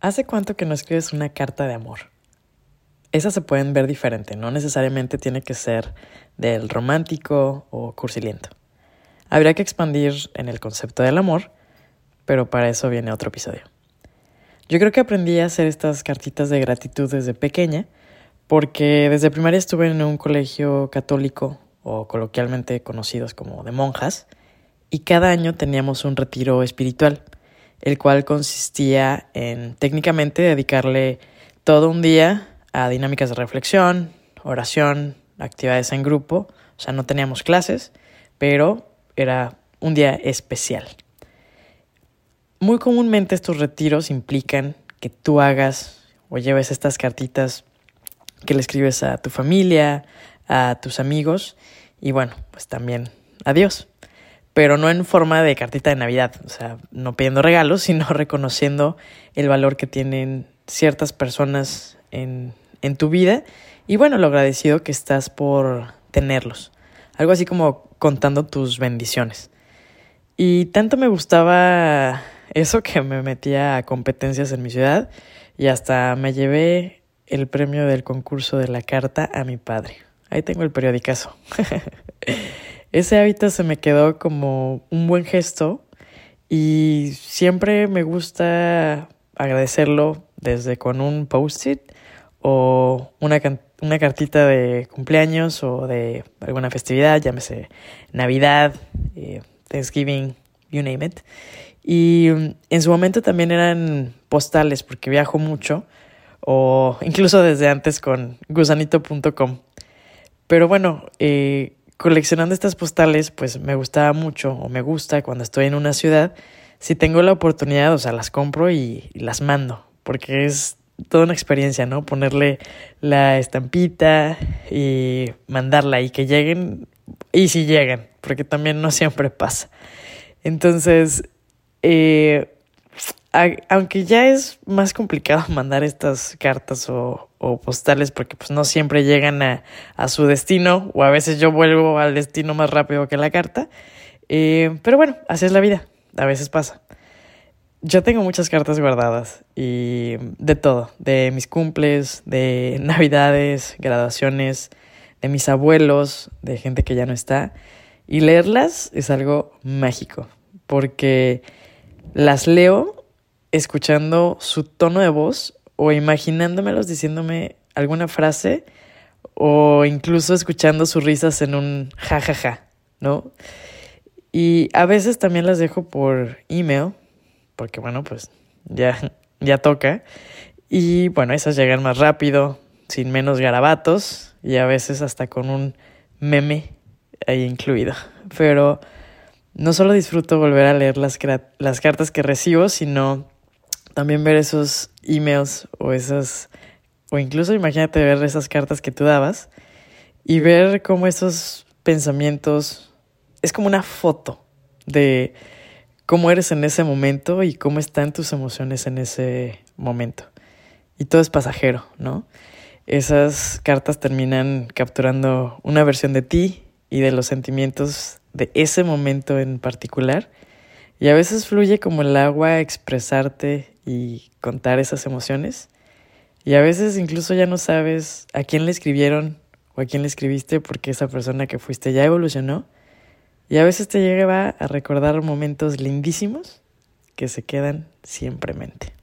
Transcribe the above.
¿Hace cuánto que no escribes una carta de amor? Esas se pueden ver diferente, no necesariamente tiene que ser del romántico o cursiliento. Habría que expandir en el concepto del amor, pero para eso viene otro episodio. Yo creo que aprendí a hacer estas cartitas de gratitud desde pequeña, porque desde primaria estuve en un colegio católico, o coloquialmente conocidos como de monjas, y cada año teníamos un retiro espiritual el cual consistía en técnicamente dedicarle todo un día a dinámicas de reflexión, oración, actividades en grupo, o sea, no teníamos clases, pero era un día especial. Muy comúnmente estos retiros implican que tú hagas o lleves estas cartitas que le escribes a tu familia, a tus amigos y bueno, pues también a Dios pero no en forma de cartita de Navidad, o sea, no pidiendo regalos, sino reconociendo el valor que tienen ciertas personas en, en tu vida y bueno, lo agradecido que estás por tenerlos. Algo así como contando tus bendiciones. Y tanto me gustaba eso que me metía a competencias en mi ciudad y hasta me llevé el premio del concurso de la carta a mi padre. Ahí tengo el periodicazo. ese hábito se me quedó como un buen gesto y siempre me gusta agradecerlo desde con un post-it o una, una cartita de cumpleaños o de alguna festividad, llámese Navidad, eh, Thanksgiving, you name it. Y mm, en su momento también eran postales porque viajo mucho o incluso desde antes con gusanito.com. Pero bueno, eh, coleccionando estas postales, pues me gustaba mucho o me gusta cuando estoy en una ciudad, si tengo la oportunidad, o sea, las compro y, las mando, porque es toda una experiencia, ¿no? Ponerle la estampita y mandarla y que lleguen, y si llegan, porque también no siempre pasa. Entonces, eh, aunque ya es más complicado mandar estas cartas o, postales porque pues no siempre llegan a, su destino o a veces yo vuelvo al destino más rápido que la carta, eh, pero bueno, así es la vida, a veces pasa. Yo tengo muchas cartas guardadas y de todo, de mis cumples, de navidades, graduaciones, de mis abuelos, de gente que ya no está. Y leerlas es algo mágico, porque las leo escuchando su tono de voz o imaginándomelos diciéndome alguna frase o incluso escuchando sus risas en un jajaja, ja, ja, ¿no? Y a veces también las dejo por email, porque bueno, pues ya, ya toca. Y bueno, esas llegan más rápido, sin menos garabatos y a veces hasta con un meme ahí incluido. Pero no solo disfruto volver a leer las, las cartas que recibo, sino también ver esos emails o esas, o incluso imagínate ver esas cartas que tú dabas y ver cómo esos pensamientos es como una foto de cómo eres en ese momento y cómo están tus emociones en ese momento. Y todo es pasajero, ¿no? Esas cartas terminan capturando una versión de ti y de los sentimientos de ese momento en particular. Y a veces fluye como el agua expresarte y contar esas emociones. Y a veces incluso ya no sabes a quién le escribieron o a quién le escribiste porque esa persona que fuiste ya evolucionó. Y a veces te lleva a recordar momentos lindísimos que se quedan siempre en mente.